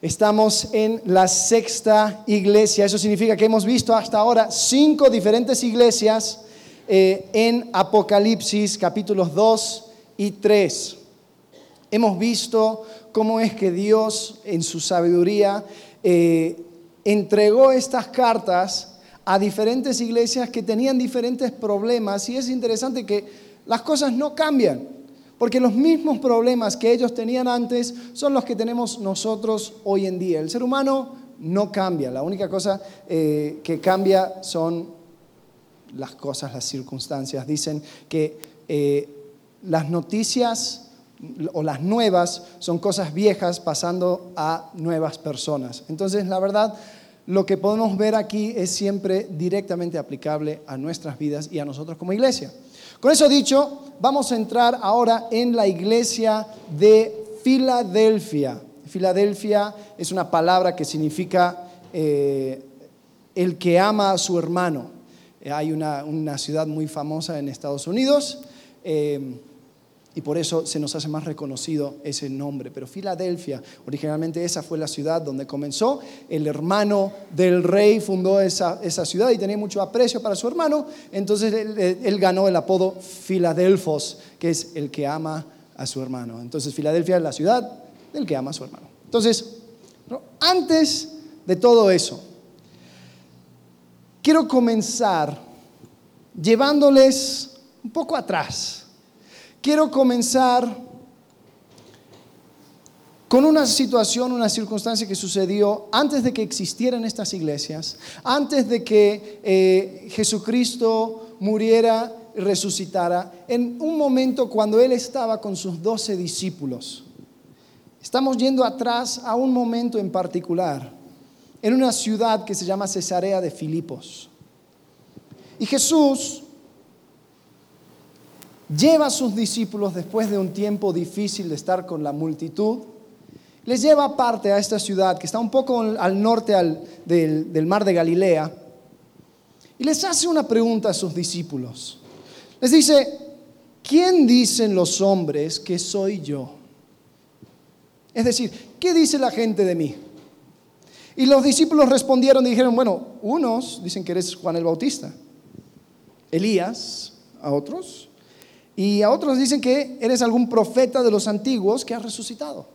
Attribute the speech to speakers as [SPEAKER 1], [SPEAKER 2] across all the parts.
[SPEAKER 1] Estamos en la sexta iglesia. Eso significa que hemos visto hasta ahora cinco diferentes iglesias eh, en Apocalipsis capítulos 2 y 3. Hemos visto cómo es que Dios en su sabiduría eh, entregó estas cartas a diferentes iglesias que tenían diferentes problemas y es interesante que las cosas no cambian. Porque los mismos problemas que ellos tenían antes son los que tenemos nosotros hoy en día. El ser humano no cambia, la única cosa eh, que cambia son las cosas, las circunstancias. Dicen que eh, las noticias o las nuevas son cosas viejas pasando a nuevas personas. Entonces, la verdad, lo que podemos ver aquí es siempre directamente aplicable a nuestras vidas y a nosotros como iglesia. Con eso dicho, vamos a entrar ahora en la iglesia de Filadelfia. Filadelfia es una palabra que significa eh, el que ama a su hermano. Eh, hay una, ciudad muy famosa en Estados Unidos. Eh, y por eso se nos hace más reconocido ese nombre. Pero Filadelfia, originalmente esa fue la ciudad donde comenzó. El hermano del rey fundó esa, ciudad y tenía mucho aprecio para su hermano. Entonces él, ganó el apodo Filadelfos, que es el que ama a su hermano. Entonces Filadelfia es la ciudad del que ama a su hermano. Entonces, antes de todo eso, quiero comenzar llevándoles un poco atrás Quiero comenzar con una situación, una circunstancia que sucedió antes de que existieran estas iglesias, antes de que eh, Jesucristo muriera y resucitara, en un momento cuando Él estaba con sus doce discípulos. Estamos yendo atrás a un momento en particular, en una ciudad que se llama Cesarea de Filipos. Y Jesús lleva a sus discípulos después de un tiempo difícil de estar con la multitud, les lleva aparte a esta ciudad que está un poco al norte del, del mar de Galilea y les hace una pregunta a sus discípulos. Les dice, ¿quién dicen los hombres que soy yo? Es decir, ¿qué dice la gente de mí? Y los discípulos respondieron y dijeron, bueno, unos dicen que eres Juan el Bautista, Elías, a otros, y a otros dicen que eres algún profeta de los antiguos que ha resucitado.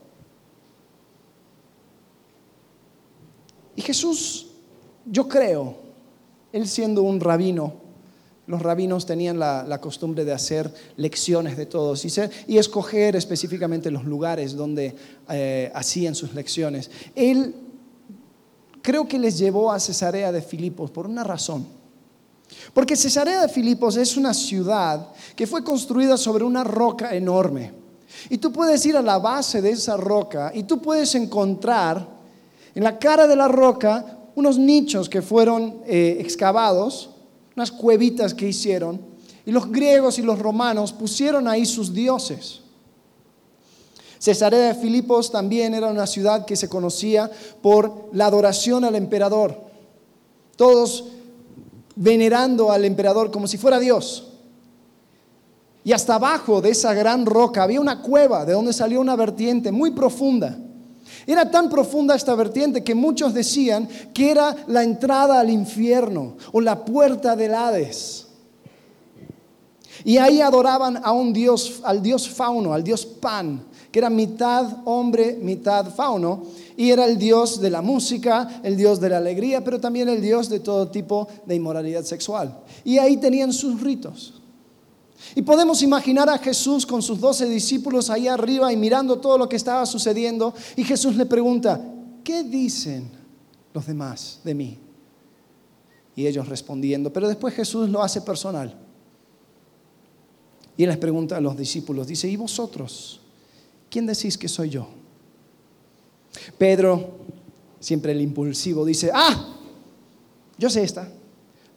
[SPEAKER 1] Y Jesús, yo creo, él siendo un rabino, los rabinos tenían la, costumbre de hacer lecciones de todos y, escoger específicamente los lugares donde eh, hacían sus lecciones. Él creo que les llevó a Cesarea de Filipos por una razón. Porque Cesarea de Filipos es una ciudad que fue construida sobre una roca enorme. Y tú puedes ir a la base de esa roca y tú puedes encontrar en la cara de la roca unos nichos que fueron eh, excavados, unas cuevitas que hicieron, y los griegos y los romanos pusieron ahí sus dioses. Cesarea de Filipos también era una ciudad que se conocía por la adoración al emperador. Todos venerando al emperador como si fuera Dios. Y hasta abajo de esa gran roca había una cueva de donde salió una vertiente muy profunda. Era tan profunda esta vertiente que muchos decían que era la entrada al infierno o la puerta del Hades. Y ahí adoraban a un dios, al dios fauno, al dios Pan, que era mitad hombre, mitad fauno, y era el dios de la música, el dios de la alegría, pero también el dios de todo tipo de inmoralidad sexual. Y ahí tenían sus ritos. Y podemos imaginar a Jesús con sus doce discípulos ahí arriba y mirando todo lo que estaba sucediendo. Y Jesús le pregunta, ¿qué dicen los demás de mí? Y ellos respondiendo, pero después Jesús lo hace personal. Y él les pregunta a los discípulos, dice, ¿y vosotros? ¿quién decís que soy yo? Pedro, siempre el impulsivo, dice, ah, yo sé esta,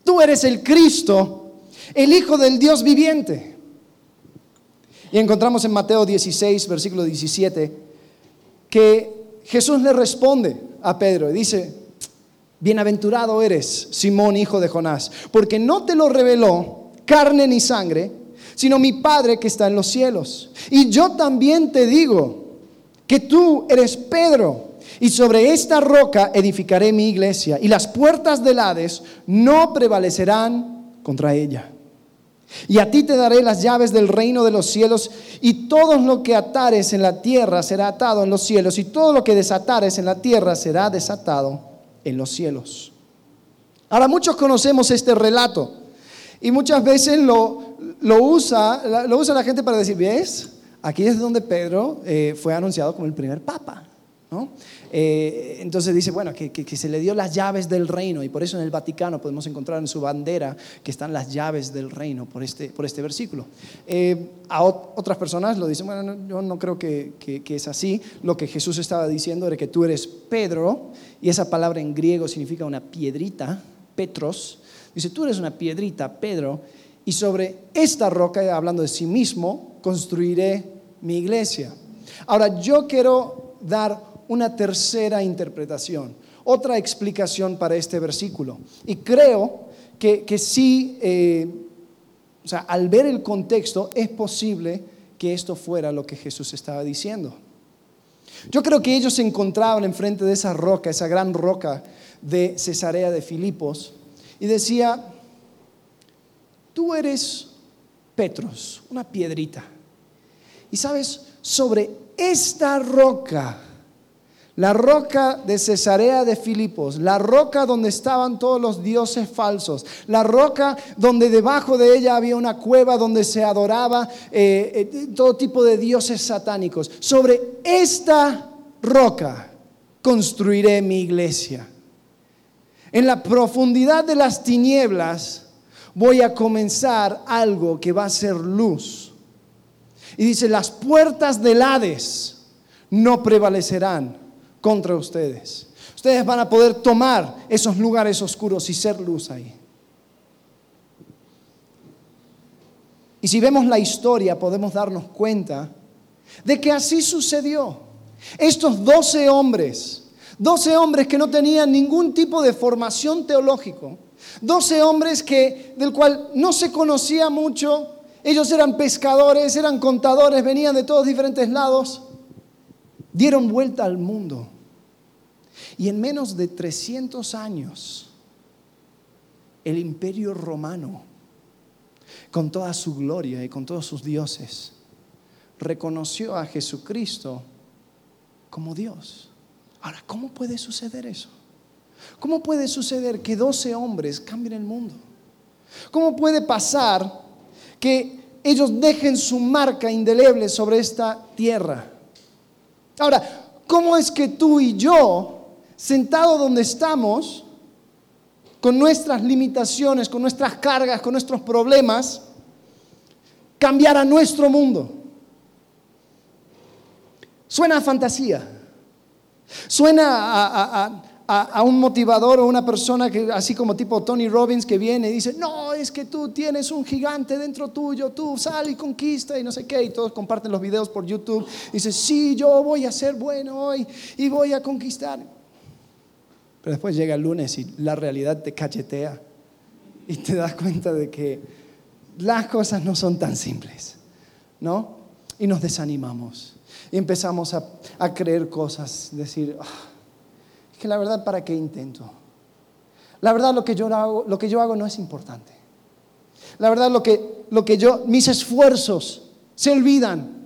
[SPEAKER 1] tú eres el Cristo, el Hijo del Dios viviente. Y encontramos en Mateo 16, versículo 17, que Jesús le responde a Pedro y dice, bienaventurado eres, Simón, hijo de Jonás, porque no te lo reveló carne ni sangre, sino mi Padre que está en los cielos. Y yo también te digo que tú eres Pedro, y sobre esta roca edificaré mi iglesia, y las puertas del Hades no prevalecerán contra ella. Y a ti te daré las llaves del reino de los cielos, y todo lo que atares en la tierra será atado en los cielos, y todo lo que desatares en la tierra será desatado en los cielos. Ahora muchos conocemos este relato, y muchas veces lo, lo, usa, lo usa la gente para decir, ¿ves? Aquí es donde Pedro eh, fue anunciado como el primer papa. ¿no? Eh, entonces dice, bueno, que, se le dio las llaves del reino y por eso en el Vaticano podemos encontrar en su bandera que están las llaves del reino por este, por este versículo. Eh, a otras personas lo dicen, bueno, yo no creo que, que, es así. Lo que Jesús estaba diciendo era que tú eres Pedro y esa palabra en griego significa una piedrita, Petros. Dice, tú eres una piedrita, Pedro, y sobre esta roca, hablando de sí mismo, construiré mi iglesia. Ahora, yo quiero dar una tercera interpretación, otra explicación para este versículo. Y creo que, que sí, eh, o sea, al ver el contexto, es posible que esto fuera lo que Jesús estaba diciendo. Yo creo que ellos se encontraban enfrente de esa roca, esa gran roca de Cesarea de Filipos, y decía, tú eres Petros, una piedrita. Y sabes, sobre esta roca, la roca de Cesarea de Filipos, la roca donde estaban todos los dioses falsos, la roca donde debajo de ella había una cueva donde se adoraba eh, eh, todo tipo de dioses satánicos. Sobre esta roca construiré mi iglesia. En la profundidad de las tinieblas voy a comenzar algo que va a ser luz. Y dice, las puertas del Hades no prevalecerán contra ustedes. Ustedes van a poder tomar esos lugares oscuros y ser luz ahí. Y si vemos la historia podemos darnos cuenta de que así sucedió. Estos doce hombres, doce hombres que no tenían ningún tipo de formación teológico, doce hombres que, del cual no se conocía mucho, ellos eran pescadores, eran contadores, venían de todos diferentes lados, dieron vuelta al mundo y en menos de 300 años, el imperio romano, con toda su gloria y con todos sus dioses, reconoció a Jesucristo como Dios. Ahora, ¿cómo puede suceder eso? ¿Cómo puede suceder que 12 hombres cambien el mundo? ¿Cómo puede pasar que ellos dejen su marca indeleble sobre esta tierra? Ahora, ¿cómo es que tú y yo sentado donde estamos, con nuestras limitaciones, con nuestras cargas, con nuestros problemas, cambiar a nuestro mundo. Suena a fantasía. Suena a, un motivador o una persona que, así como tipo Tony Robbins, que viene y dice, no, es que tú tienes un gigante dentro tuyo, tú sal y conquista y no sé qué, y todos comparten los videos por YouTube. Y dice, sí, yo voy a ser bueno hoy y voy a conquistar. Pero después llega el lunes y la realidad te cachetea y te das cuenta de que las cosas no son tan simples, ¿no? Y nos desanimamos y empezamos a, creer cosas, decir, ah, es que la verdad, ¿para qué intento? La verdad, lo que yo hago, lo que yo hago no es importante. La verdad, lo que, lo que yo, mis esfuerzos se olvidan.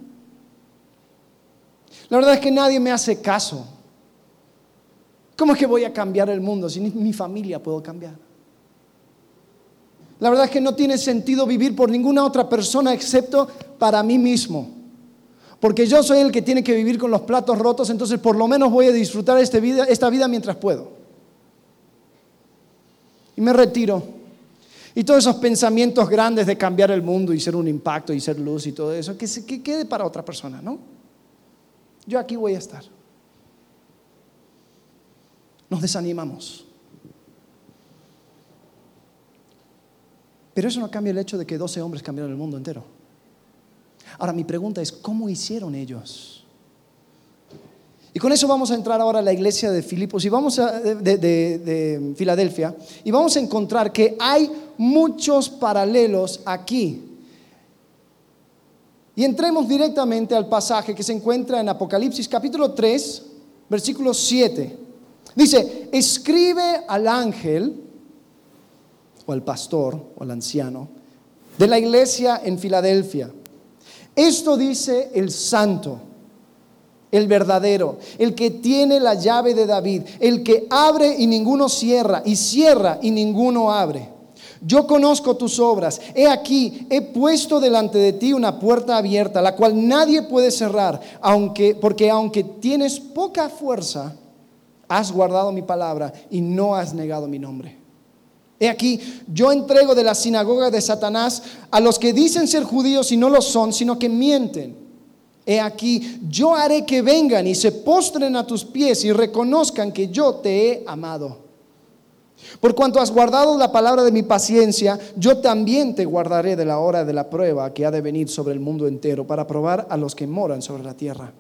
[SPEAKER 1] La verdad es que nadie me hace caso. ¿Cómo es que voy a cambiar el mundo si ni mi familia puedo cambiar? La verdad es que no tiene sentido vivir por ninguna otra persona excepto para mí mismo. Porque yo soy el que tiene que vivir con los platos rotos, entonces por lo menos voy a disfrutar este vida, esta vida mientras puedo. Y me retiro. Y todos esos pensamientos grandes de cambiar el mundo y ser un impacto y ser luz y todo eso, que, que quede para otra persona, ¿no? Yo aquí voy a estar nos desanimamos. Pero eso no cambia el hecho de que 12 hombres cambiaron el mundo entero. Ahora mi pregunta es, ¿cómo hicieron ellos? Y con eso vamos a entrar ahora a la iglesia de Filipos y vamos a, de, de Filadelfia y vamos a encontrar que hay muchos paralelos aquí. Y entremos directamente al pasaje que se encuentra en Apocalipsis capítulo 3, versículo 7. Dice, escribe al ángel, o al pastor, o al anciano, de la iglesia en Filadelfia. Esto dice el santo, el verdadero, el que tiene la llave de David, el que abre y ninguno cierra, y cierra y ninguno abre. Yo conozco tus obras. He aquí, he puesto delante de ti una puerta abierta, la cual nadie puede cerrar, aunque, porque aunque tienes poca fuerza, has guardado mi palabra y no has negado mi nombre. He aquí, yo entrego de la sinagoga de Satanás a los que dicen ser judíos y no lo son, sino que mienten. He aquí, yo haré que vengan y se postren a tus pies y reconozcan que yo te he amado. Por cuanto has guardado la palabra de mi paciencia, yo también te guardaré de la hora de la prueba que ha de venir sobre el mundo entero para probar a los que moran sobre la tierra.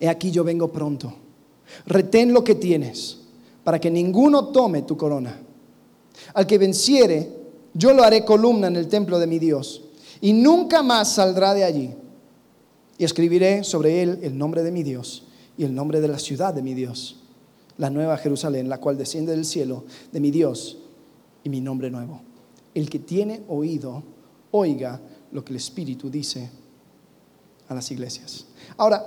[SPEAKER 1] He aquí yo vengo pronto. Retén lo que tienes para que ninguno tome tu corona. Al que venciere, yo lo haré columna en el templo de mi Dios y nunca más saldrá de allí. Y escribiré sobre él el nombre de mi Dios y el nombre de la ciudad de mi Dios la nueva Jerusalén, la cual desciende del cielo de mi Dios y mi nombre nuevo. El que tiene oído, oiga lo que el Espíritu dice a las iglesias. Ahora,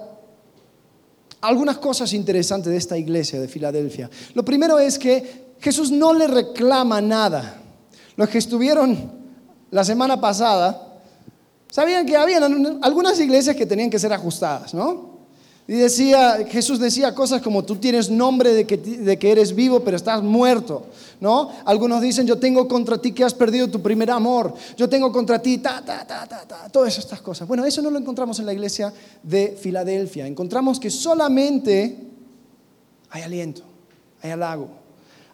[SPEAKER 1] algunas cosas interesantes de esta iglesia de Filadelfia. Lo primero es que Jesús no le reclama nada. Los que estuvieron la semana pasada sabían que había algunas iglesias que tenían que ser ajustadas, ¿no? Y decía, Jesús decía cosas como tú tienes nombre de que, de que, eres vivo, pero estás muerto, ¿no? Algunos dicen, yo tengo contra ti que has perdido tu primer amor, yo tengo contra ti, ta, ta, ta, ta, ta, todas estas cosas. Bueno, eso no lo encontramos en la iglesia de Filadelfia. Encontramos que solamente hay aliento, hay halago,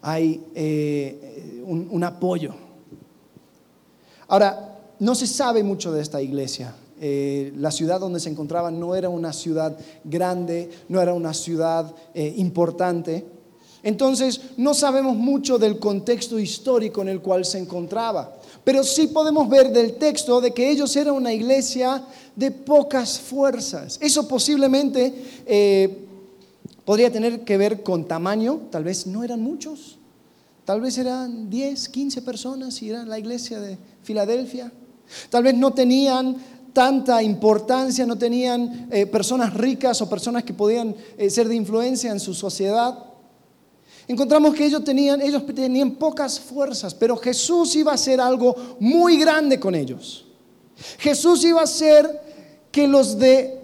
[SPEAKER 1] hay eh, un, apoyo. Ahora, no se sabe mucho de esta iglesia. Eh, la ciudad donde se encontraban no era una ciudad grande, no era una ciudad eh, importante. Entonces, no sabemos mucho del contexto histórico en el cual se encontraba, pero sí podemos ver del texto de que ellos eran una iglesia de pocas fuerzas. Eso posiblemente podría tener que ver con tamaño, tal vez no eran muchos, tal vez eran 10, 15 personas y era la iglesia de Filadelfia. Tal vez no tenían tanta importancia, no tenían eh, personas ricas o personas que podían eh, ser de influencia en su sociedad. Encontramos que ellos tenían, ellos tenían pocas fuerzas, pero Jesús iba a hacer algo muy grande con ellos. Jesús iba a hacer que los de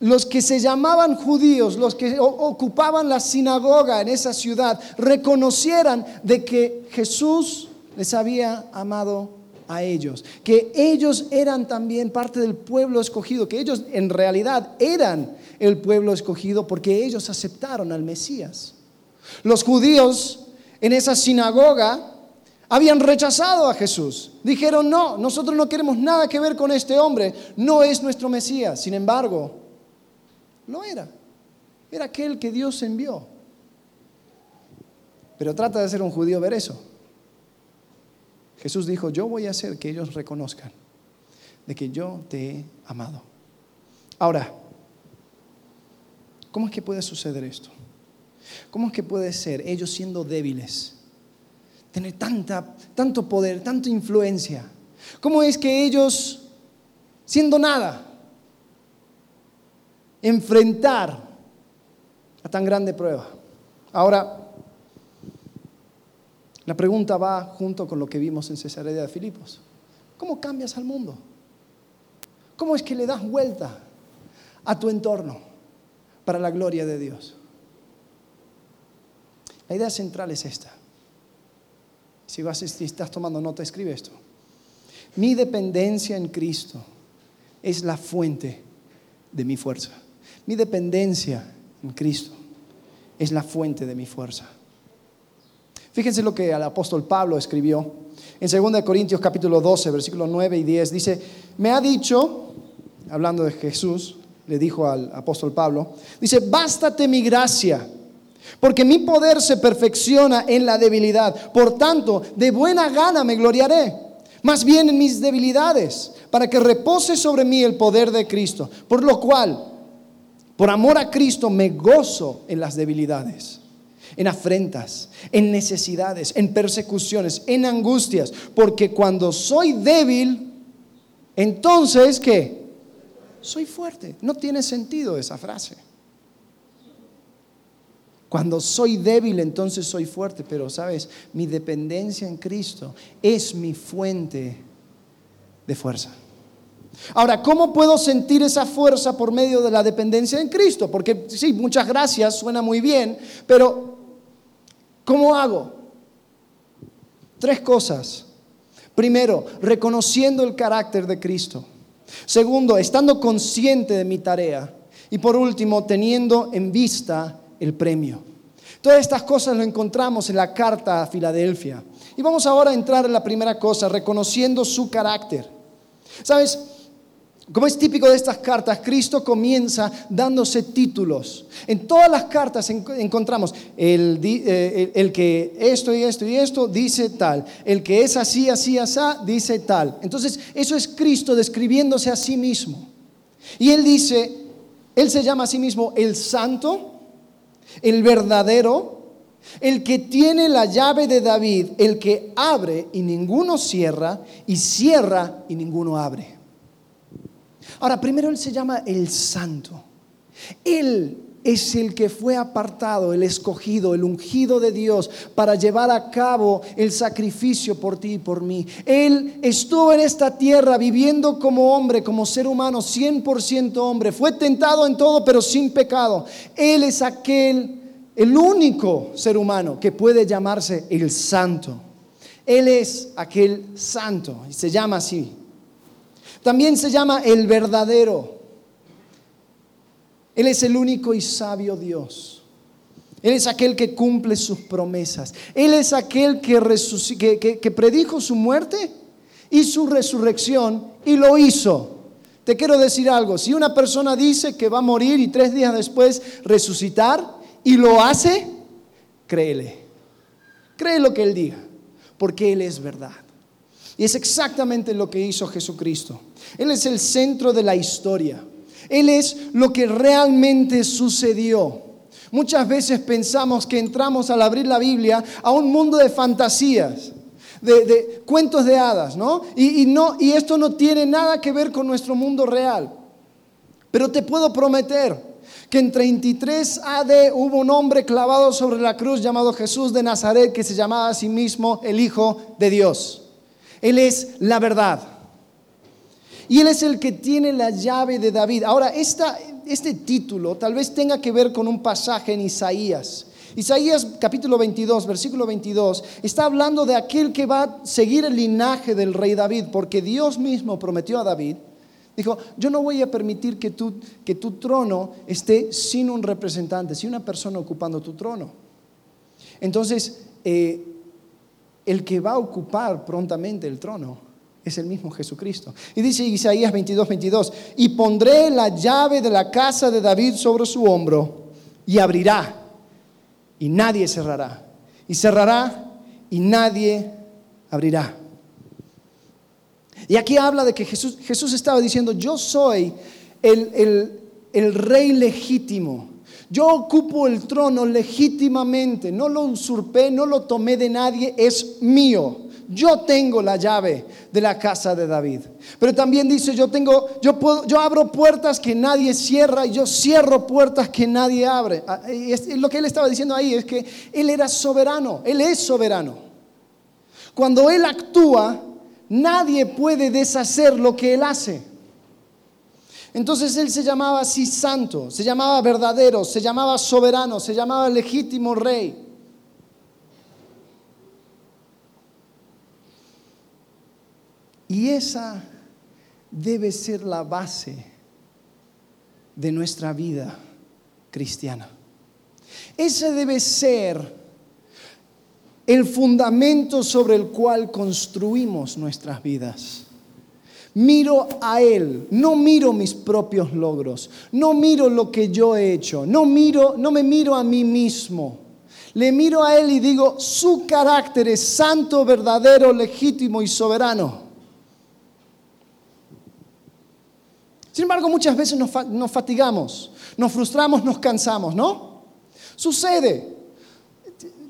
[SPEAKER 1] los que se llamaban judíos, los que ocupaban la sinagoga en esa ciudad, reconocieran de que Jesús les había amado a ellos, que ellos eran también parte del pueblo escogido, que ellos en realidad eran el pueblo escogido porque ellos aceptaron al Mesías. Los judíos en esa sinagoga habían rechazado a Jesús. Dijeron, no, nosotros no queremos nada que ver con este hombre, no es nuestro Mesías. Sin embargo, lo era. Era aquel que Dios envió. Pero trata de ser un judío ver eso. Jesús dijo, yo voy a hacer que ellos reconozcan de que yo te he amado. Ahora, ¿cómo es que puede suceder esto? ¿Cómo es que puede ser ellos siendo débiles, tener tanta, tanto poder, tanta influencia? ¿Cómo es que ellos, siendo nada, enfrentar a tan grande prueba? Ahora, la pregunta va junto con lo que vimos en Cesarea de Filipos. ¿Cómo cambias al mundo? ¿Cómo es que le das vuelta a tu entorno para la gloria de Dios? La idea central es esta. Si, vas, si estás tomando nota, escribe esto. Mi dependencia en Cristo es la fuente de mi fuerza. Mi dependencia en Cristo es la fuente de mi fuerza. Fíjense lo que el apóstol Pablo escribió en 2 Corintios capítulo 12, versículos 9 y 10. Dice, me ha dicho, hablando de Jesús, le dijo al apóstol Pablo, dice, bástate mi gracia, porque mi poder se perfecciona en la debilidad. Por tanto, de buena gana me gloriaré, más bien en mis debilidades, para que repose sobre mí el poder de Cristo. Por lo cual, Por amor a Cristo me gozo en las debilidades, en afrentas, en necesidades, en persecuciones, en angustias, porque cuando soy débil, entonces, ¿qué? Soy fuerte. No tiene sentido esa frase. Cuando soy débil, entonces soy fuerte, pero sabes, mi dependencia en Cristo es mi fuente de fuerza. Ahora, ¿cómo puedo sentir esa fuerza por medio de la dependencia en Cristo? Porque sí, muchas gracias, suena muy bien, pero ¿cómo hago? Tres cosas. Primero, reconociendo el carácter de Cristo. Segundo, estando consciente de mi tarea. Y por último, teniendo en vista el premio. Todas estas cosas lo encontramos en la carta a Filadelfia. Y vamos ahora a entrar en la primera cosa, reconociendo su carácter. ¿Sabes? Como es típico de estas cartas, Cristo comienza dándose títulos. En todas las cartas encontramos eh, el, que esto y esto y esto dice tal, el que es así, así, así, dice tal. Entonces, eso es Cristo describiéndose a sí mismo. Y él dice, él se llama a sí mismo el santo, el verdadero, el que tiene la llave de David, el que abre y ninguno cierra, y cierra y ninguno abre. Ahora, primero Él se llama el santo. Él es el que fue apartado, el escogido, el ungido de Dios para llevar a cabo el sacrificio por ti y por mí. Él estuvo en esta tierra viviendo como hombre, como ser humano, 100% hombre. Fue tentado en todo, pero sin pecado. Él es aquel, el único ser humano que puede llamarse el santo. Él es aquel santo y se llama así. También se llama el verdadero. Él es el único y sabio Dios. Él es aquel que cumple sus promesas. Él es aquel que, predijo su muerte y su resurrección y lo hizo. Te quiero decir algo, si una persona dice que va a morir y tres días después resucitar y lo hace, créele. Cree lo que él diga, porque él es verdad. Y es exactamente lo que hizo Jesucristo. Él es el centro de la historia. Él es lo que realmente sucedió. Muchas veces pensamos que entramos al abrir la Biblia a un mundo de fantasías, de, cuentos de hadas, ¿no? Y, no, y esto no tiene nada que ver con nuestro mundo real. Pero te puedo prometer que en 33 AD hubo un hombre clavado sobre la cruz llamado Jesús de Nazaret que se llamaba a sí mismo el Hijo de Dios. Él es la verdad. Y Él es el que tiene la llave de David. Ahora, este título tal vez tenga que ver con un pasaje en Isaías. Isaías capítulo 22, versículo 22, está hablando de aquel que va a seguir el linaje del rey David, porque Dios mismo prometió a David, dijo, yo no voy a permitir que tu, que tu trono esté sin un representante, sin una persona ocupando tu trono. Entonces, eh, el que va a ocupar prontamente el trono es el mismo Jesucristo. Y dice Isaías 22, 22, y pondré la llave de la casa de David sobre su hombro y abrirá y nadie cerrará. Y cerrará y nadie abrirá. Y aquí habla de que Jesús, Jesús estaba diciendo, yo soy el, el, el rey legítimo yo ocupo el trono legítimamente, no lo usurpé, no lo tomé de nadie, es mío. Yo tengo la llave de la casa de David. Pero también dice, yo tengo yo yo abro puertas que nadie cierra y yo cierro puertas que nadie abre. Ah, lo que él estaba diciendo ahí es que él era soberano, él es soberano. Cuando él actúa, nadie puede deshacer lo que él hace. Entonces él se llamaba así santo, se llamaba verdadero, se llamaba soberano, se llamaba legítimo rey. Y esa debe ser la base de nuestra vida cristiana. Ese debe ser el fundamento sobre el cual construimos nuestras vidas. Miro a Él, no miro mis propios logros, no miro lo que yo he hecho, no, miro, no me miro a mí mismo. Le miro a Él y digo, su carácter es santo, verdadero, legítimo y soberano. Sin embargo, muchas veces nos, nos fatigamos, nos frustramos, nos cansamos, ¿no? Sucede.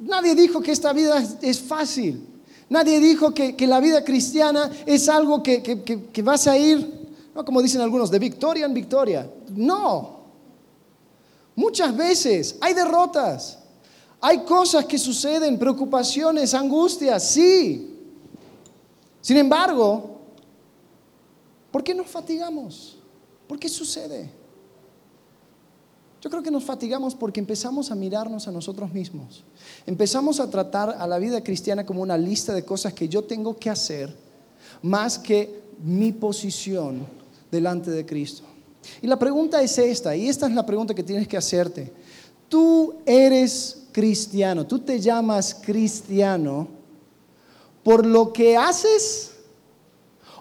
[SPEAKER 1] Nadie dijo que esta vida es fácil. Nadie dijo que, la vida cristiana es algo que, que, vas a ir, no como dicen algunos, de victoria en victoria. No. Muchas veces hay derrotas, hay cosas que suceden, preocupaciones, angustias, sí. Sin embargo, ¿por qué nos fatigamos? ¿Por qué sucede? Yo creo que nos fatigamos porque empezamos a mirarnos a nosotros mismos. Empezamos a tratar a la vida cristiana como una lista de cosas que yo tengo que hacer más que mi posición delante de Cristo. Y la pregunta es esta, y esta es la pregunta que tienes que hacerte. Tú eres cristiano, tú te llamas cristiano por lo que haces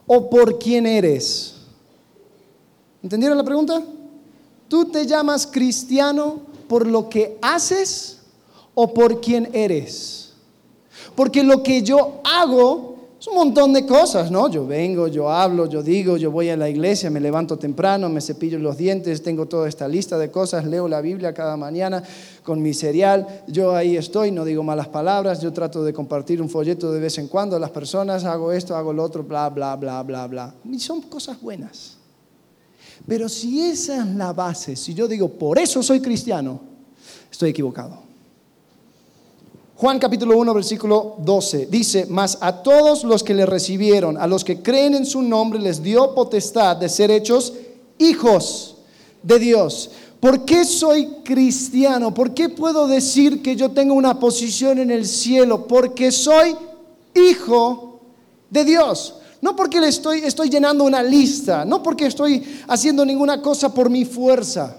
[SPEAKER 1] o por quién eres. ¿Entendieron la pregunta? ¿Tú te llamas cristiano por lo que haces o por quién eres? Porque lo que yo hago es un montón de cosas, ¿no? Yo vengo, yo hablo, yo digo, yo voy a la iglesia, me levanto temprano, me cepillo los dientes, tengo toda esta lista de cosas, leo la Biblia cada mañana con mi cereal, yo ahí estoy, no digo malas palabras, yo trato de compartir un folleto de vez en cuando a las personas, hago esto, hago lo otro, bla, bla, bla, bla, bla. Y son cosas buenas. Pero si esa es la base, si yo digo, por eso soy cristiano, estoy equivocado. Juan capítulo 1, versículo 12 dice, mas a todos los que le recibieron, a los que creen en su nombre, les dio potestad de ser hechos hijos de Dios. ¿Por qué soy cristiano? ¿Por qué puedo decir que yo tengo una posición en el cielo? Porque soy hijo de Dios. No porque le estoy, estoy llenando una lista, no porque estoy haciendo ninguna cosa por mi fuerza.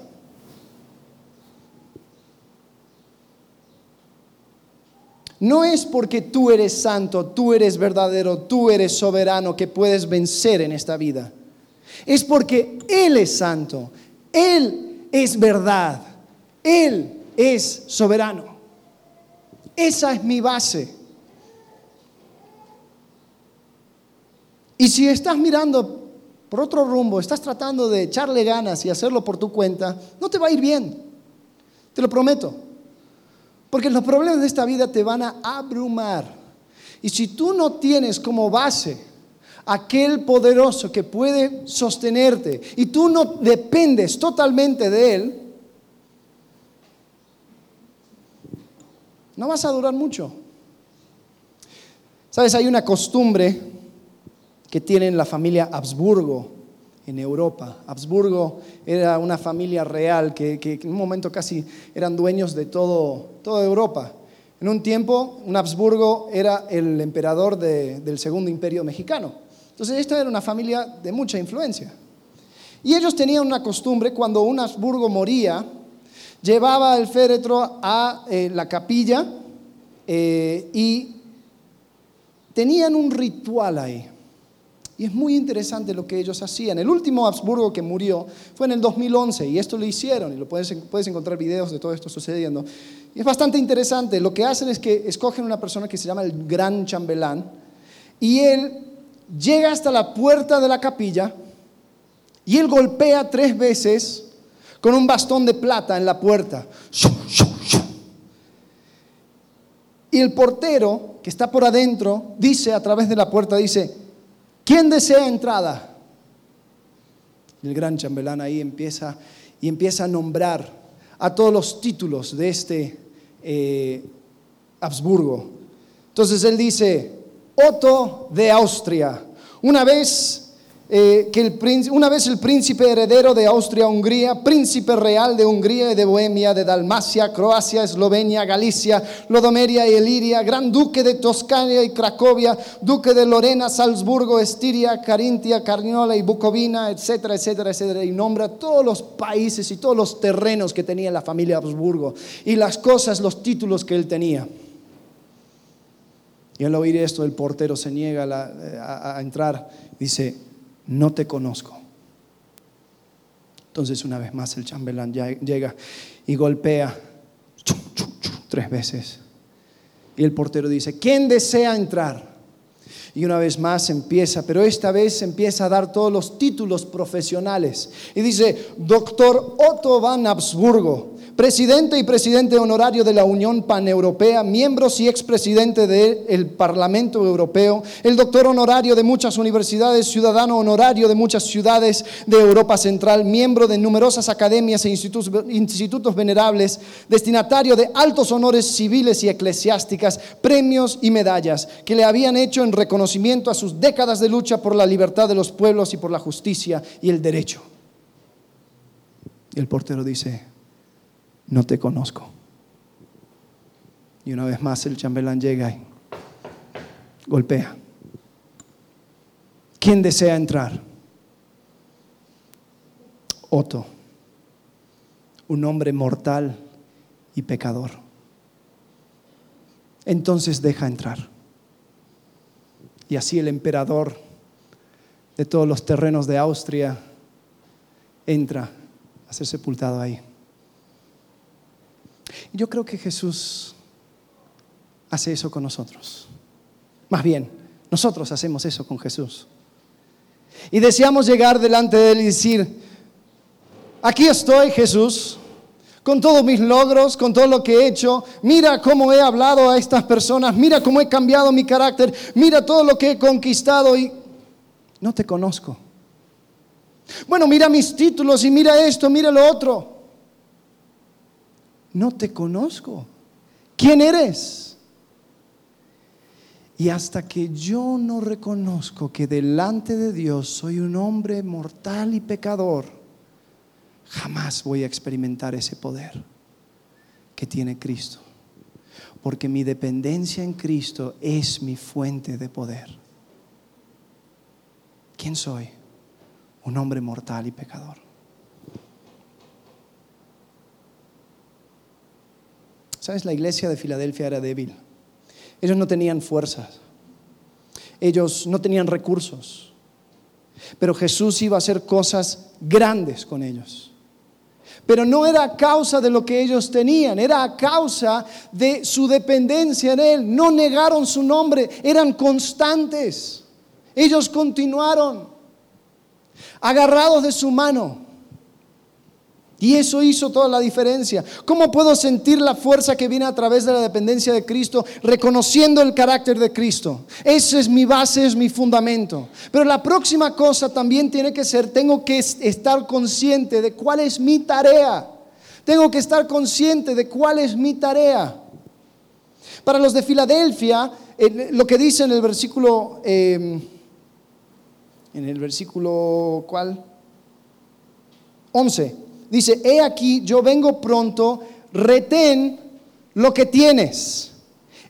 [SPEAKER 1] No es porque tú eres santo, tú eres verdadero, tú eres soberano que puedes vencer en esta vida. Es porque Él es santo, Él es verdad, Él es soberano. Esa es mi base. Y si estás mirando por otro rumbo, estás tratando de echarle ganas y hacerlo por tu cuenta, no te va a ir bien. Te lo prometo. Porque los problemas de esta vida te van a abrumar. Y si tú no tienes como base aquel poderoso que puede sostenerte y tú no dependes totalmente de él, no vas a durar mucho. Sabes, hay una costumbre que tienen la familia Habsburgo en Europa. Habsburgo era una familia real que, en un momento casi eran dueños de todo, toda Europa. En un tiempo, un Habsburgo era el emperador del segundo imperio mexicano. Entonces, esta era una familia de mucha influencia. Y ellos tenían una costumbre, cuando un Habsburgo moría, llevaba el féretro a eh, la capilla eh, y tenían un ritual ahí. Y es muy interesante lo que ellos hacían. El último Habsburgo que murió fue en el 2011 y esto lo hicieron y lo puedes, puedes encontrar videos de todo esto sucediendo. Es bastante interesante. Lo que hacen es que escogen una persona que se llama el gran chambelán y él llega hasta la puerta de la capilla y él golpea tres veces con un bastón de plata en la puerta. Y el portero que está por adentro dice a través de la puerta, dice, ¿Quién desea entrada? El gran chambelán ahí empieza y empieza a nombrar a todos los títulos de este eh, Habsburgo. Entonces él dice, Otto de Austria. Una vez eh, que el, una vez el príncipe heredero de Austria-Hungría, príncipe real de Hungría y de Bohemia, de Dalmacia, Croacia, Eslovenia, Galicia, Lodomeria y Eliria, gran duque de Toscania y Cracovia, duque de Lorena, Salzburgo, Estiria, Carintia, Carniola y Bucovina, etcétera, etcétera, etcétera, y nombra todos los países y todos los terrenos que tenía la familia Habsburgo y las cosas, los títulos que él tenía. Y al oír esto, el portero se niega a, a entrar, dice, no te conozco. Entonces una vez más el chambelán llega y golpea tres veces. Y el portero dice, ¿quién desea entrar? Y una vez más empieza, pero esta vez empieza a dar todos los títulos profesionales. Y dice, doctor Otto van Habsburgo, presidente y presidente honorario de la Unión Paneuropea, miembros y expresidente del Parlamento Europeo, el doctor honorario de muchas universidades, ciudadano honorario de muchas ciudades de Europa Central, miembro de numerosas academias e institutos, institutos venerables, destinatario de altos honores civiles y eclesiásticas, premios y medallas que le habían hecho en reconocimiento a sus décadas de lucha por la libertad de los pueblos y por la justicia y el derecho. Y el portero dice, no te conozco. Y una vez más el chambelán llega y golpea. ¿Quién desea entrar? Otto, un hombre mortal y pecador. Entonces deja entrar. Y así el emperador de todos los terrenos de Austria entra a ser sepultado ahí. Yo creo que Jesús hace eso con nosotros. Más bien, nosotros hacemos eso con Jesús. Y deseamos llegar delante de Él y decir, aquí estoy Jesús, con todos mis logros, con todo lo que he hecho, mira cómo he hablado a estas personas, mira cómo he cambiado mi carácter, mira todo lo que he conquistado y no te conozco. Bueno, mira mis títulos y mira esto, mira lo otro no te conozco. ¿Quién eres? Y hasta que yo no reconozco que delante de Dios soy un hombre mortal y pecador, jamás voy a experimentar ese poder que tiene Cristo. Porque mi dependencia en Cristo es mi fuente de poder. ¿Quién soy? Un hombre mortal y pecador. ¿Sabes? La iglesia de Filadelfia era débil. Ellos no tenían fuerzas. Ellos no tenían recursos. Pero Jesús iba a hacer cosas grandes con ellos. Pero no era a causa de lo que ellos tenían, era a causa de su dependencia en Él. No negaron su nombre, eran constantes. Ellos continuaron agarrados de su mano. Y eso hizo toda la diferencia. ¿Cómo puedo sentir la fuerza que viene a través de la dependencia de Cristo, reconociendo el carácter de Cristo? Esa es mi base, es mi fundamento. Pero la próxima cosa también tiene que ser, tengo que estar consciente de cuál es mi tarea. Tengo que estar consciente de cuál es mi tarea. Para los de Filadelfia, lo que dice en el versículo, em, en el versículo, ¿cuál? 11 dice, he aquí, yo vengo pronto, retén lo que tienes.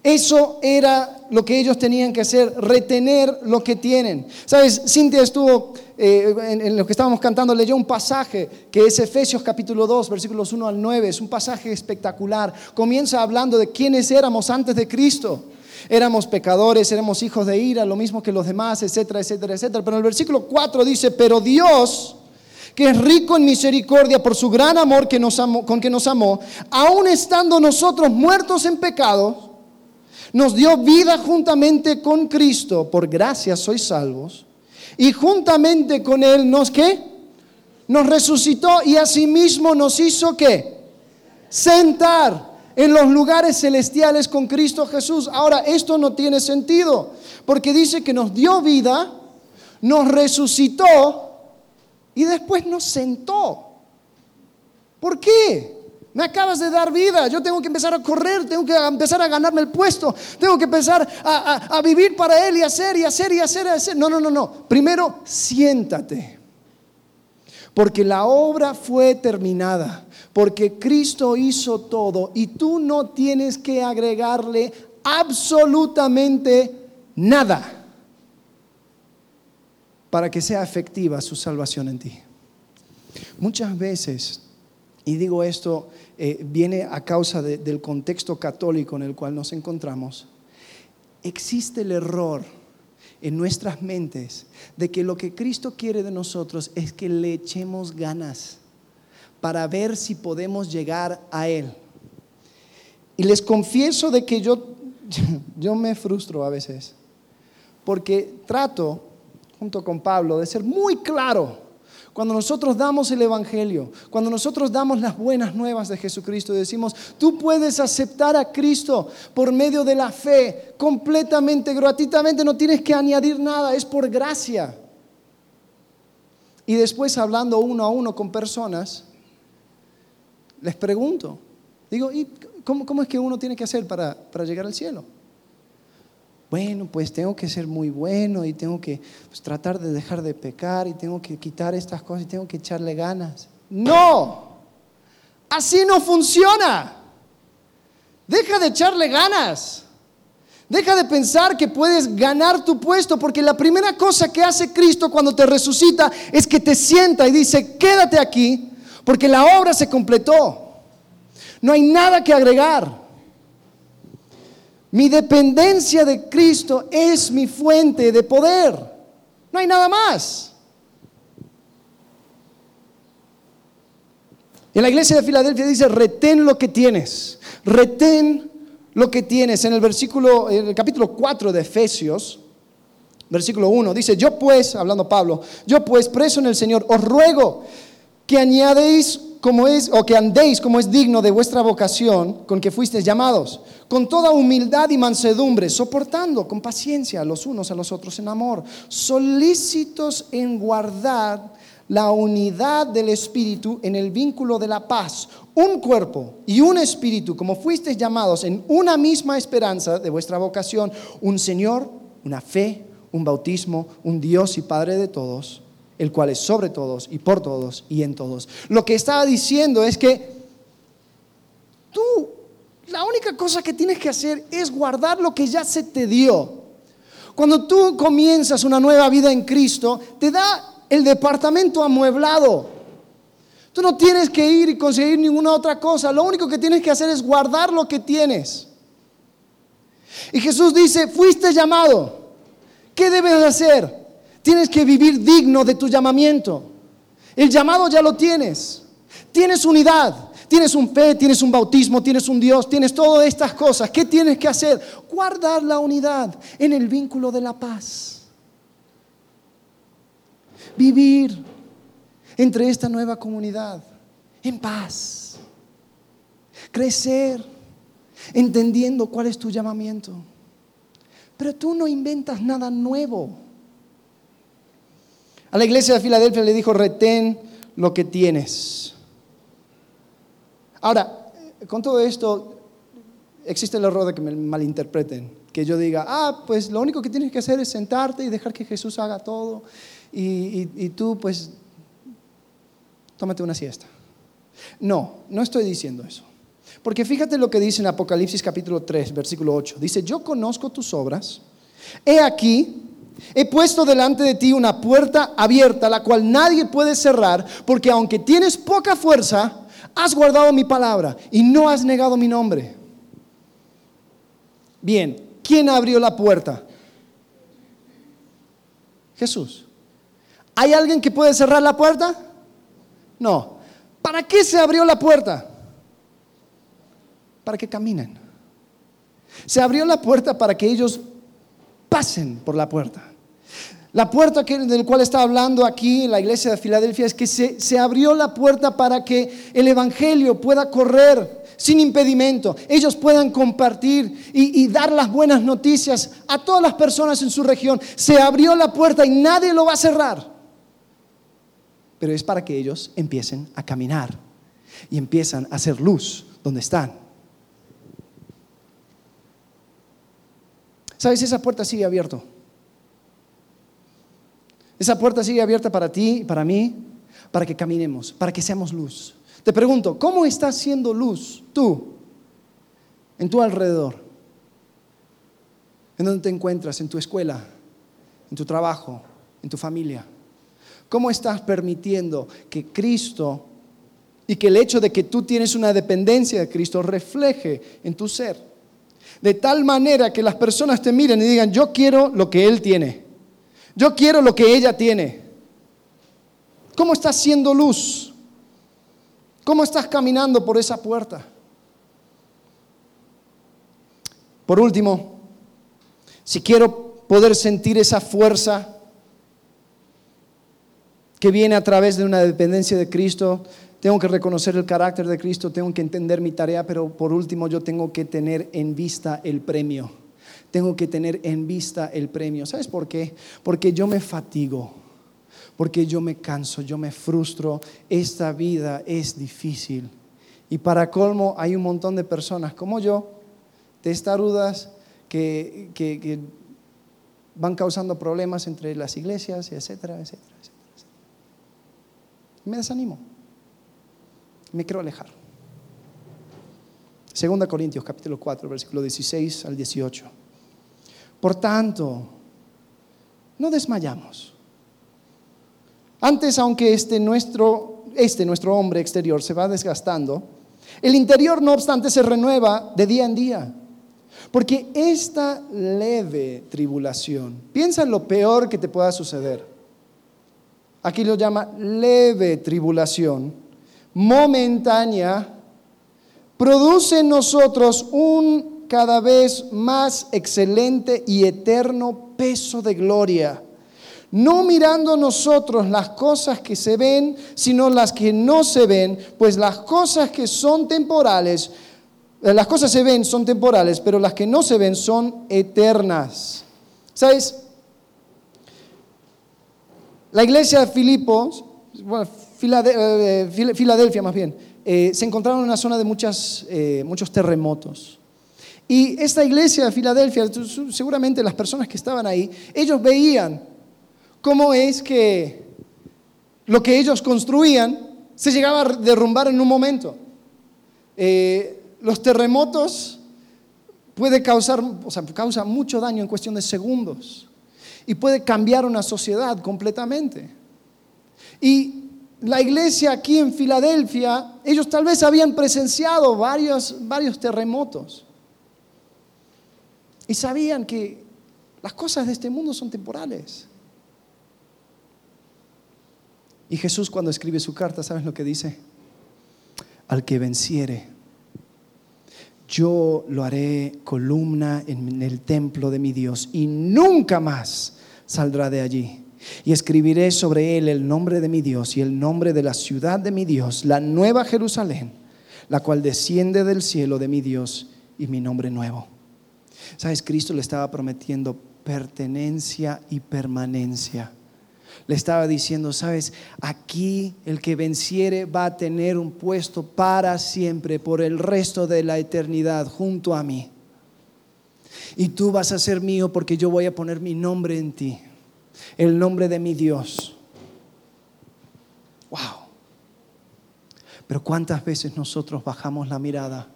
[SPEAKER 1] Eso era lo que ellos tenían que hacer, retener lo que tienen. Sabes, Cintia estuvo, eh, en, lo que estábamos cantando, leyó un pasaje que es Efesios capítulo 2, versículos 1 al 9. Es un pasaje espectacular. Comienza hablando de quiénes éramos antes de Cristo. Éramos pecadores, éramos hijos de ira, lo mismo que los demás, etcétera, etcétera, etcétera. Pero en el versículo 4 dice, pero Dios que es rico en misericordia por su gran amor que nos amó, con que nos amó, aun estando nosotros muertos en pecado, nos dio vida juntamente con Cristo, por gracia sois salvos, y juntamente con Él nos qué? Nos resucitó y asimismo nos hizo qué? Sentar en los lugares celestiales con Cristo Jesús. Ahora, esto no tiene sentido, porque dice que nos dio vida, nos resucitó, y después nos sentó. ¿Por qué? Me acabas de dar vida, yo tengo que empezar a correr, tengo que empezar a ganarme el puesto, tengo que empezar a, vivir para Él y hacer y hacer y hacer y hacer. No, no, no, no. Primero, siéntate. Porque la obra fue terminada, porque Cristo hizo todo y tú no tienes que agregarle absolutamente nada para que sea efectiva su salvación en ti. Muchas veces, y digo esto, eh, viene a causa del contexto católico en el cual nos encontramos, existe el error en nuestras mentes de que lo que Cristo quiere de nosotros es que le echemos ganas para ver si podemos llegar a Él. Y les confieso de que yo, yo me frustro a veces porque trato, junto con Pablo, de ser muy claro cuando nosotros damos el Evangelio, cuando nosotros damos las buenas nuevas de Jesucristo decimos, tú puedes aceptar a Cristo por medio de la fe, completamente, gratuitamente, no tienes que añadir nada, es por gracia. Y después hablando uno a uno con personas, les pregunto, digo, ¿y cómo, es que uno tiene que hacer para, para llegar al cielo? Bueno, pues tengo que ser muy bueno y tengo que pues, tratar de dejar de pecar y tengo que quitar estas cosas y tengo que echarle ganas. No, así no funciona. Deja de echarle ganas. Deja de pensar que puedes ganar tu puesto, porque la primera cosa que hace Cristo cuando te resucita es que te sienta y dice, quédate aquí, porque la obra se completó. No hay nada que agregar. Mi dependencia de Cristo es mi fuente de poder. No hay nada más. En la iglesia de Filadelfia dice, retén lo que tienes. Retén lo que tienes. En el versículo, en el capítulo 4 de Efesios, versículo 1, dice, yo pues, hablando Pablo, yo pues, preso en el Señor, os ruego que añadéis como es, o que andéis como es digno de vuestra vocación con que fuisteis llamados, con toda humildad y mansedumbre, soportando con paciencia los unos a los otros en amor, solícitos en guardar la unidad del Espíritu en el vínculo de la paz, un cuerpo y un espíritu, como fuisteis llamados en una misma esperanza de vuestra vocación, un Señor, una fe, un bautismo, un Dios y Padre de todos el cual es sobre todos y por todos y en todos. Lo que estaba diciendo es que tú, la única cosa que tienes que hacer es guardar lo que ya se te dio. Cuando tú comienzas una nueva vida en Cristo, te da el departamento amueblado. Tú no tienes que ir y conseguir ninguna otra cosa. Lo único que tienes que hacer es guardar lo que tienes. Y Jesús dice, fuiste llamado. ¿Qué debes hacer? Tienes que vivir digno de tu llamamiento. El llamado ya lo tienes. Tienes unidad, tienes un fe, tienes un bautismo, tienes un Dios, tienes todas estas cosas. ¿Qué tienes que hacer? Guardar la unidad en el vínculo de la paz. Vivir entre esta nueva comunidad en paz. Crecer entendiendo cuál es tu llamamiento. Pero tú no inventas nada nuevo. A la iglesia de Filadelfia le dijo, retén lo que tienes. Ahora, con todo esto, existe el error de que me malinterpreten, que yo diga, ah, pues lo único que tienes que hacer es sentarte y dejar que Jesús haga todo y, y tú pues tómate una siesta. No, no estoy diciendo eso. Porque fíjate lo que dice en Apocalipsis capítulo 3, versículo 8. Dice, yo conozco tus obras. He aquí, He puesto delante de ti una puerta abierta, la cual nadie puede cerrar, porque aunque tienes poca fuerza, has guardado mi palabra y no has negado mi nombre. Bien, ¿quién abrió la puerta? Jesús. ¿Hay alguien que puede cerrar la puerta? No. ¿Para qué se abrió la puerta? Para que caminen. Se abrió la puerta para que ellos pasen por la puerta. La puerta del cual está hablando aquí en la iglesia de Filadelfia es que se, abrió la puerta para que el Evangelio pueda correr sin impedimento. Ellos puedan compartir y, y dar las buenas noticias a todas las personas en su región. Se abrió la puerta y nadie lo va a cerrar. Pero es para que ellos empiecen a caminar y empiezan a hacer luz donde están. ¿Sabes? Esa puerta sigue abierta. Esa puerta sigue abierta para ti y para mí, para que caminemos, para que seamos luz. Te pregunto, ¿cómo estás siendo luz tú en tu alrededor? ¿En dónde te encuentras? ¿En tu escuela? ¿En tu trabajo? ¿En tu familia? ¿Cómo estás permitiendo que Cristo y que el hecho de que tú tienes una dependencia de Cristo refleje en tu ser? De tal manera que las personas te miren y digan, yo quiero lo que Él tiene. Yo quiero lo que ella tiene. ¿Cómo estás siendo luz? ¿Cómo estás caminando por esa puerta? Por último, si quiero poder sentir esa fuerza que viene a través de una dependencia de Cristo. Tengo que reconocer el carácter de Cristo, tengo que entender mi tarea, pero por último yo tengo que tener en vista el premio. Tengo que tener en vista el premio. ¿Sabes por qué? Porque yo me fatigo, porque yo me canso, yo me frustro. Esta vida es difícil. Y para colmo hay un montón de personas como yo, testarudas, que, que, que van causando problemas entre las iglesias, etcétera, etcétera, etcétera. Me desanimo me quiero alejar. Segunda Corintios capítulo 4, versículo 16 al 18. Por tanto, no desmayamos. Antes, aunque este nuestro, este nuestro hombre exterior se va desgastando, el interior, no obstante, se renueva de día en día. Porque esta leve tribulación, piensa en lo peor que te pueda suceder. Aquí lo llama leve tribulación momentánea, produce en nosotros un cada vez más excelente y eterno peso de gloria. No mirando nosotros las cosas que se ven, sino las que no se ven, pues las cosas que son temporales, eh, las cosas se ven son temporales, pero las que no se ven son eternas. ¿Sabes? La iglesia de Filipos, eh, Filadelfia más bien, eh, se encontraron en una zona de muchas, eh, muchos terremotos. Y esta iglesia de Filadelfia, seguramente las personas que estaban ahí, ellos veían cómo es que lo que ellos construían se llegaba a derrumbar en un momento. los terremotos puede causar, o sea, causa mucho daño en cuestión de segundos y puede cambiar una sociedad completamente. Y la iglesia aquí en Filadelfia, ellos tal vez habían presenciado varios, varios terremotos y sabían que las cosas de este mundo son temporales. Y Jesús cuando escribe su carta, ¿sabes lo que dice? Al que venciere, yo lo haré columna en el templo de mi Dios y nunca más saldrá de allí. Y escribiré sobre él el nombre de mi Dios y el nombre de la ciudad de mi Dios, la nueva Jerusalén, la cual desciende del cielo de mi Dios y mi nombre nuevo. ¿Sabes? Cristo le estaba prometiendo pertenencia y permanencia. Le estaba diciendo, sabes, aquí el que venciere va a tener un puesto para siempre, por el resto de la eternidad, junto a mí. Y tú vas a ser mío porque yo voy a poner mi nombre en ti el nombre de mi Dios. Wow. Pero cuántas veces nosotros bajamos la mirada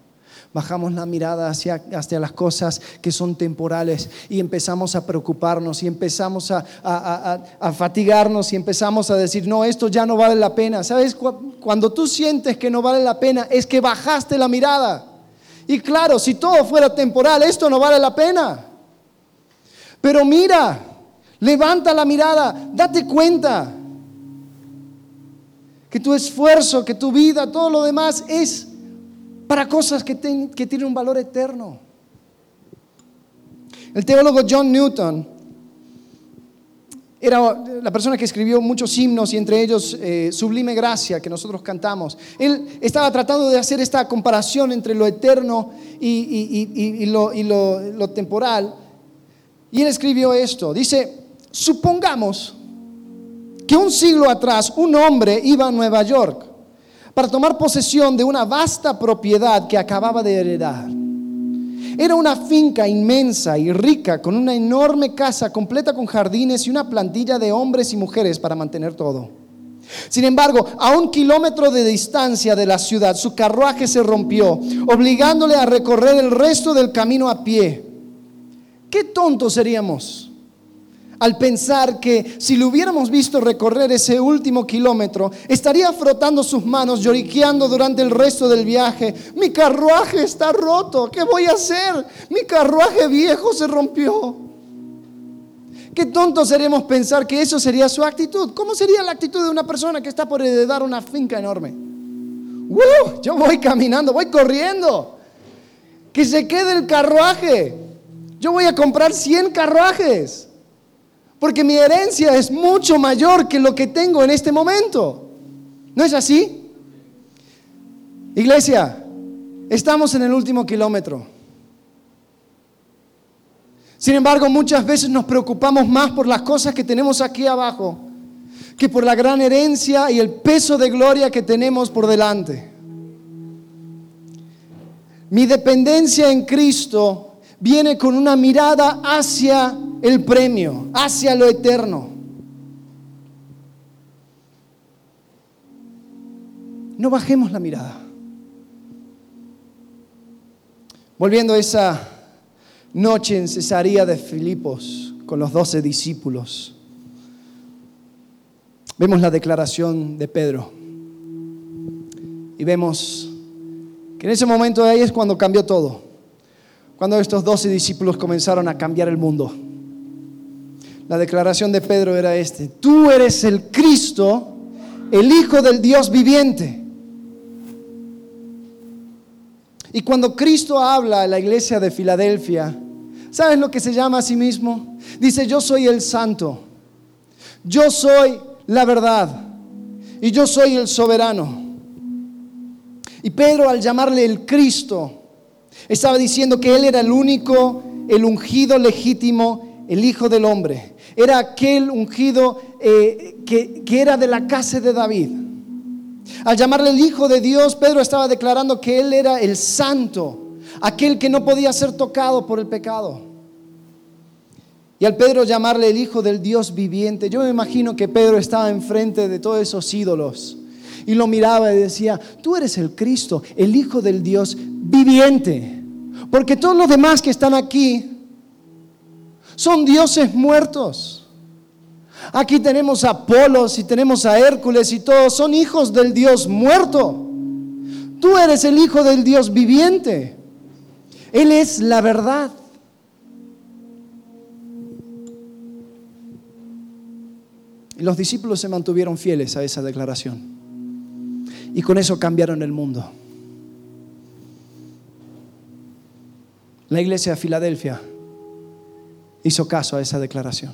[SPEAKER 1] bajamos la mirada hacia, las cosas que son temporales y empezamos a preocuparnos y empezamos a, a, fatigarnos y empezamos a decir, no, esto ya no vale la pena. ¿Sabes? Cuando tú sientes que no vale la pena es que bajaste la mirada. Y claro, si todo fuera temporal, esto no vale la pena. Pero mira, Levanta la mirada, date cuenta que tu esfuerzo, que tu vida, todo lo demás es para cosas que, tienen un valor eterno. El teólogo John Newton era la persona que escribió muchos himnos y entre ellos eh, Sublime Gracia que nosotros cantamos. Él estaba tratando de hacer esta comparación entre lo eterno y, lo, lo temporal. Y él escribió esto. Dice, Supongamos que un siglo atrás un hombre iba a Nueva York para tomar posesión de una vasta propiedad que acababa de heredar. Era una finca inmensa y rica con una enorme casa completa con jardines y una plantilla de hombres y mujeres para mantener todo. Sin embargo, a un kilómetro de distancia de la ciudad, su carruaje se rompió, obligándole a recorrer el resto del camino a pie. ¿Qué tontos seríamos? Al pensar que si lo hubiéramos visto recorrer ese último kilómetro, estaría frotando sus manos, lloriqueando durante el resto del viaje. Mi carruaje está roto, ¿qué voy a hacer? Mi carruaje viejo se rompió. Qué tonto seríamos pensar que eso sería su actitud. ¿Cómo sería la actitud de una persona que está por heredar una finca enorme? Yo voy caminando, voy corriendo. Que se quede el carruaje. Yo voy a comprar 100 carruajes, porque mi herencia es mucho mayor que lo que tengo en este momento. ¿No es así? Iglesia, estamos en el último kilómetro. Sin embargo, muchas veces nos preocupamos más por las cosas que tenemos aquí abajo que por la gran herencia y el peso de gloria que tenemos por delante. Mi dependencia en Cristo viene con una mirada hacia el premio, hacia lo eterno. No bajemos la mirada. Volviendo a esa noche en Cesarea de Filipos con los doce discípulos, vemos la declaración de Pedro y vemos que en ese momento de ahí es cuando cambió todo, cuando estos doce discípulos comenzaron a cambiar el mundo. La declaración de Pedro era este, tú eres el Cristo, el Hijo del Dios viviente. Y cuando Cristo habla a la iglesia de Filadelfia, ¿sabes lo que se llama a sí mismo? Dice, yo soy el santo, yo soy la verdad y yo soy el soberano. Y Pedro al llamarle el Cristo, estaba diciendo que él era el único, el ungido legítimo, el Hijo del Hombre. Era aquel ungido eh, que, que era de la casa de David. Al llamarle el Hijo de Dios, Pedro estaba declarando que Él era el santo, aquel que no podía ser tocado por el pecado. Y al Pedro llamarle el Hijo del Dios viviente, yo me imagino que Pedro estaba enfrente de todos esos ídolos y lo miraba y decía, tú eres el Cristo, el Hijo del Dios viviente. Porque todos los demás que están aquí son dioses muertos. Aquí tenemos a Apolos y tenemos a Hércules y todos son hijos del Dios muerto. Tú eres el hijo del Dios viviente. Él es la verdad. Y los discípulos se mantuvieron fieles a esa declaración. Y con eso cambiaron el mundo. La iglesia de Filadelfia hizo caso a esa declaración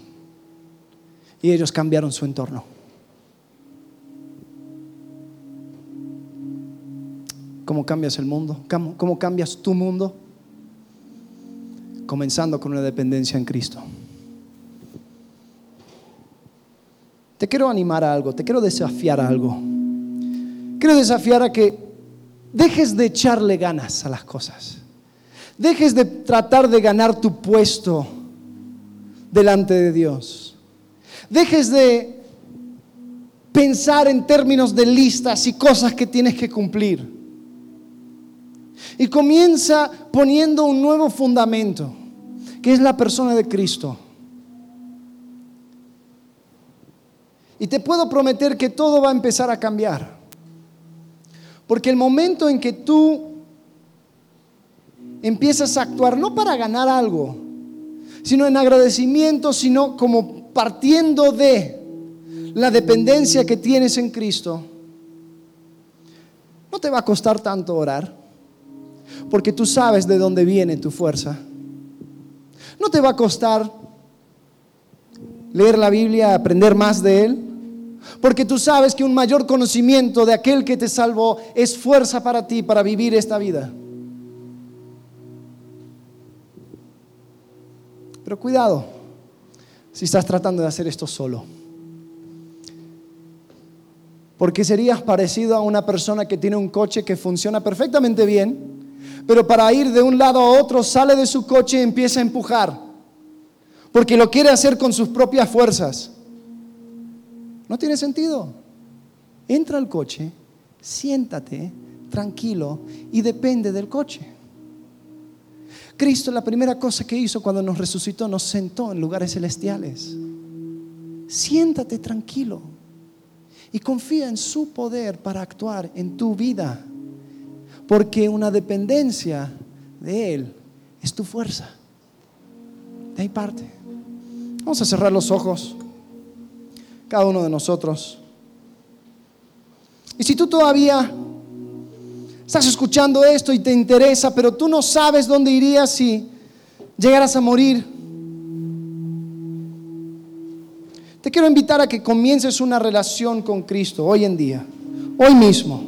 [SPEAKER 1] y ellos cambiaron su entorno. ¿Cómo cambias el mundo? ¿Cómo, cambias tu mundo? Comenzando con una dependencia en Cristo. Te quiero animar a algo, te quiero desafiar a algo. Quiero desafiar a que dejes de echarle ganas a las cosas. Dejes de tratar de ganar tu puesto delante de Dios. Dejes de pensar en términos de listas y cosas que tienes que cumplir. Y comienza poniendo un nuevo fundamento, que es la persona de Cristo. Y te puedo prometer que todo va a empezar a cambiar. Porque el momento en que tú empiezas a actuar no para ganar algo, sino en agradecimiento, sino como partiendo de la dependencia que tienes en Cristo, no te va a costar tanto orar, porque tú sabes de dónde viene tu fuerza. No te va a costar leer la Biblia, aprender más de Él, porque tú sabes que un mayor conocimiento de aquel que te salvó es fuerza para ti, para vivir esta vida. Pero cuidado, si estás tratando de hacer esto solo. Porque serías parecido a una persona que tiene un coche que funciona perfectamente bien, pero para ir de un lado a otro sale de su coche y empieza a empujar, porque lo quiere hacer con sus propias fuerzas. No tiene sentido. Entra al coche, siéntate tranquilo y depende del coche. Cristo la primera cosa que hizo cuando nos resucitó nos sentó en lugares celestiales. Siéntate tranquilo y confía en su poder para actuar en tu vida, porque una dependencia de Él es tu fuerza. De ahí parte. Vamos a cerrar los ojos, cada uno de nosotros. Y si tú todavía Estás escuchando esto y te interesa, pero tú no sabes dónde irías si llegarás a morir. Te quiero invitar a que comiences una relación con Cristo hoy en día, hoy mismo.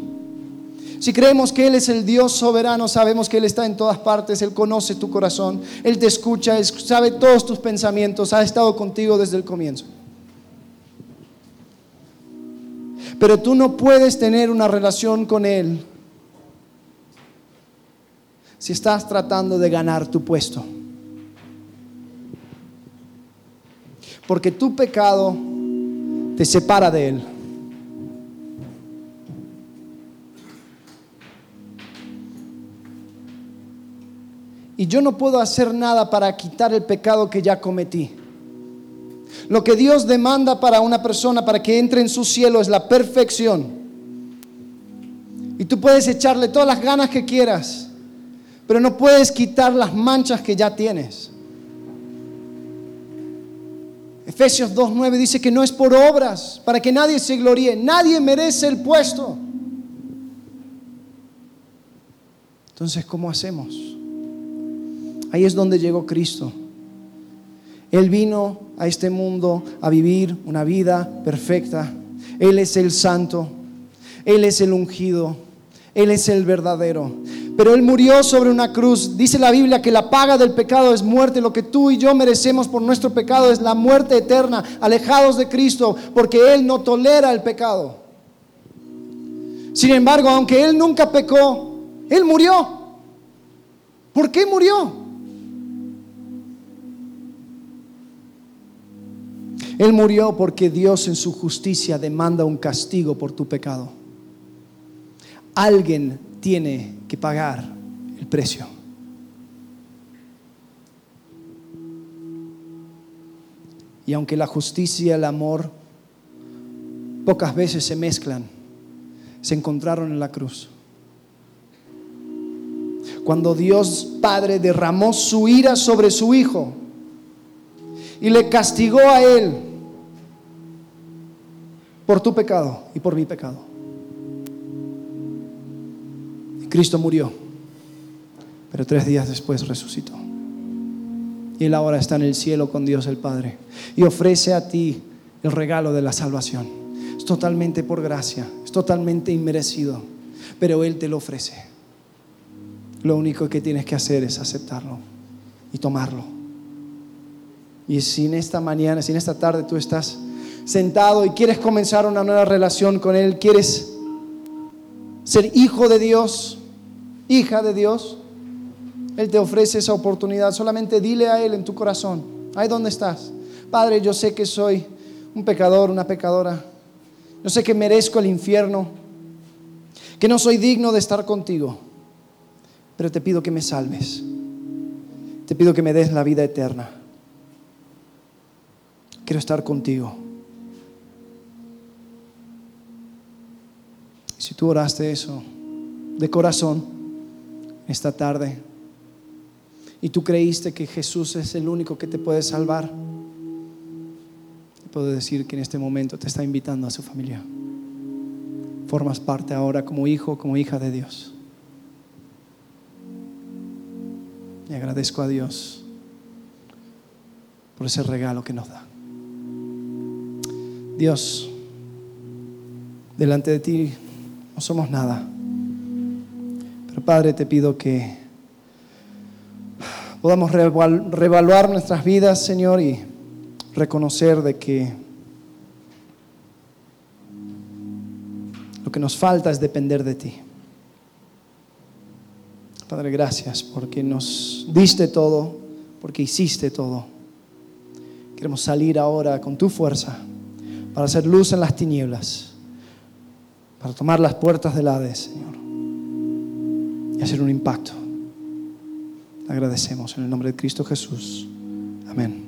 [SPEAKER 1] Si creemos que Él es el Dios soberano, sabemos que Él está en todas partes, Él conoce tu corazón, Él te escucha, Él sabe todos tus pensamientos, ha estado contigo desde el comienzo. Pero tú no puedes tener una relación con Él si estás tratando de ganar tu puesto. Porque tu pecado te separa de Él. Y yo no puedo hacer nada para quitar el pecado que ya cometí. Lo que Dios demanda para una persona para que entre en su cielo es la perfección. Y tú puedes echarle todas las ganas que quieras, pero no puedes quitar las manchas que ya tienes. Efesios 2.9 dice que no es por obras, para que nadie se gloríe, nadie merece el puesto. Entonces, ¿cómo hacemos? Ahí es donde llegó Cristo. Él vino a este mundo a vivir una vida perfecta. Él es el santo, Él es el ungido, Él es el verdadero. Pero Él murió sobre una cruz. Dice la Biblia que la paga del pecado es muerte. Lo que tú y yo merecemos por nuestro pecado es la muerte eterna, alejados de Cristo, porque Él no tolera el pecado. Sin embargo, aunque Él nunca pecó, Él murió. ¿Por qué murió? Él murió porque Dios en su justicia demanda un castigo por tu pecado. Alguien tiene que pagar el precio. Y aunque la justicia y el amor pocas veces se mezclan, se encontraron en la cruz. Cuando Dios Padre derramó su ira sobre su Hijo y le castigó a Él por tu pecado y por mi pecado. Cristo murió, pero tres días después resucitó. Y Él ahora está en el cielo con Dios el Padre y ofrece a ti el regalo de la salvación. Es totalmente por gracia, es totalmente inmerecido, pero Él te lo ofrece. Lo único que tienes que hacer es aceptarlo y tomarlo. Y si en esta mañana, si en esta tarde tú estás sentado y quieres comenzar una nueva relación con Él, quieres ser hijo de Dios, hija de Dios, Él te ofrece esa oportunidad. Solamente dile a Él en tu corazón, ahí donde estás. Padre, yo sé que soy un pecador, una pecadora. Yo sé que merezco el infierno, que no soy digno de estar contigo, pero te pido que me salves. Te pido que me des la vida eterna. Quiero estar contigo. Si tú oraste eso de corazón esta tarde y tú creíste que Jesús es el único que te puede salvar, puedo decir que en este momento te está invitando a su familia. Formas parte ahora como hijo, como hija de Dios. Y agradezco a Dios por ese regalo que nos da. Dios, delante de ti no somos nada. Padre, te pido que podamos reevaluar nuestras vidas, Señor, y reconocer de que lo que nos falta es depender de ti. Padre, gracias porque nos diste todo, porque hiciste todo. Queremos salir ahora con tu fuerza para hacer luz en las tinieblas para tomar las puertas del Hades, Señor, y hacer un impacto. agradecemos en el nombre de Cristo Jesús. Amén.